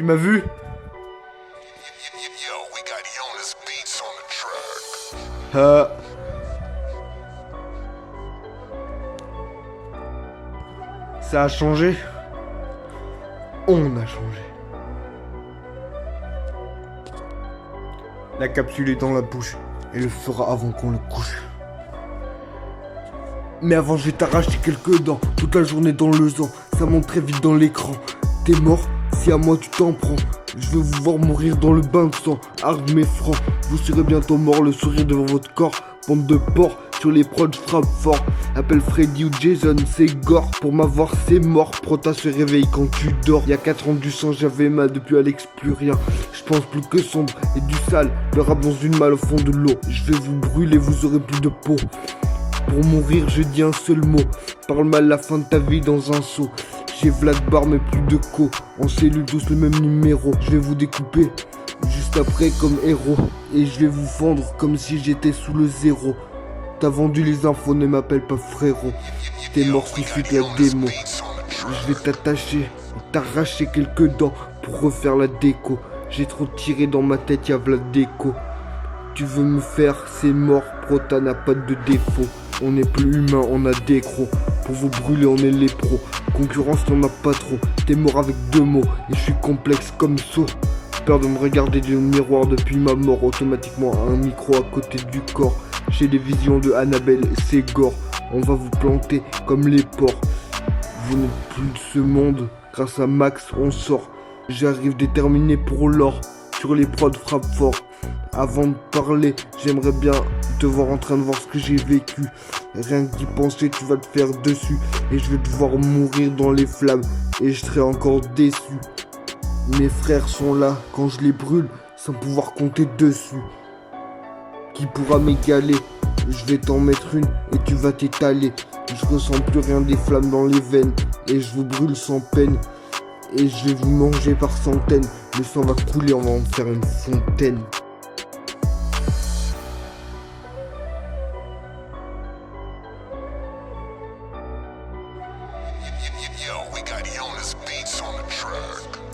Tu m'as vu? Euh... Ça a changé? On a changé. La capsule est dans la bouche et le fera avant qu'on le couche. Mais avant, je vais t'arracher quelques dents. Toute la journée dans le sang, ça monte très vite dans l'écran. T'es mort, si à moi tu t'en prends. Je veux vous voir mourir dans le bain de sang, hard mais franc. Vous serez bientôt mort, le sourire devant votre corps. Bande de porcs, sur les prods frappe fort. Appelle Freddy ou Jason, c'est gore. Pour m'avoir, c'est mort. Prota se réveille quand tu dors. Y a 4 ans du sang, j'avais mal, depuis Alex, plus rien. Je pense plus que sombre et du sale. Le rap dans une malle au fond de l'eau. Je vais vous brûler, vous aurez plus de peau. Pour mourir, je dis un seul mot. Parle mal la fin de ta vie dans un seau. J'ai Vlad Bar, mais plus de co. En cellule, tous le même numéro. Je vais vous découper juste après comme héros. Et je vais vous vendre comme si j'étais sous le zéro. T'as vendu les infos, ne m'appelle pas frérot. T'es mort suffit la démo. Je vais t'attacher t'arracher quelques dents pour refaire la déco. J'ai trop tiré dans ma tête, y'a Vlad déco. Tu veux me faire, c'est mort, Prota n'a pas de défaut. On est plus humain, on a des crocs. Pour vous brûler, on est les pros. Concurrence, t'en as pas trop. T'es mort avec deux mots et je suis complexe comme saut. Peur de me regarder le miroir depuis ma mort. Automatiquement, un micro à côté du corps. J'ai des visions de Annabelle, c'est gore. On va vous planter comme les porcs. Vous n'êtes plus de ce monde. Grâce à Max, on sort. J'arrive déterminé pour l'or. Sur les prods frappe fort. Avant de parler, j'aimerais bien te voir en train de voir ce que j'ai vécu. Rien que d'y penser, tu vas te faire dessus. Et je vais te voir mourir dans les flammes. Et je serai encore déçu. Mes frères sont là quand je les brûle, sans pouvoir compter dessus. Qui pourra m'égaler? Je vais t'en mettre une et tu vas t'étaler. Je ressens plus rien des flammes dans les veines. Et je vous brûle sans peine. Et je vais vous manger par centaines. Le sang va couler, on va en faire une fontaine. Got Jonas beats on the track.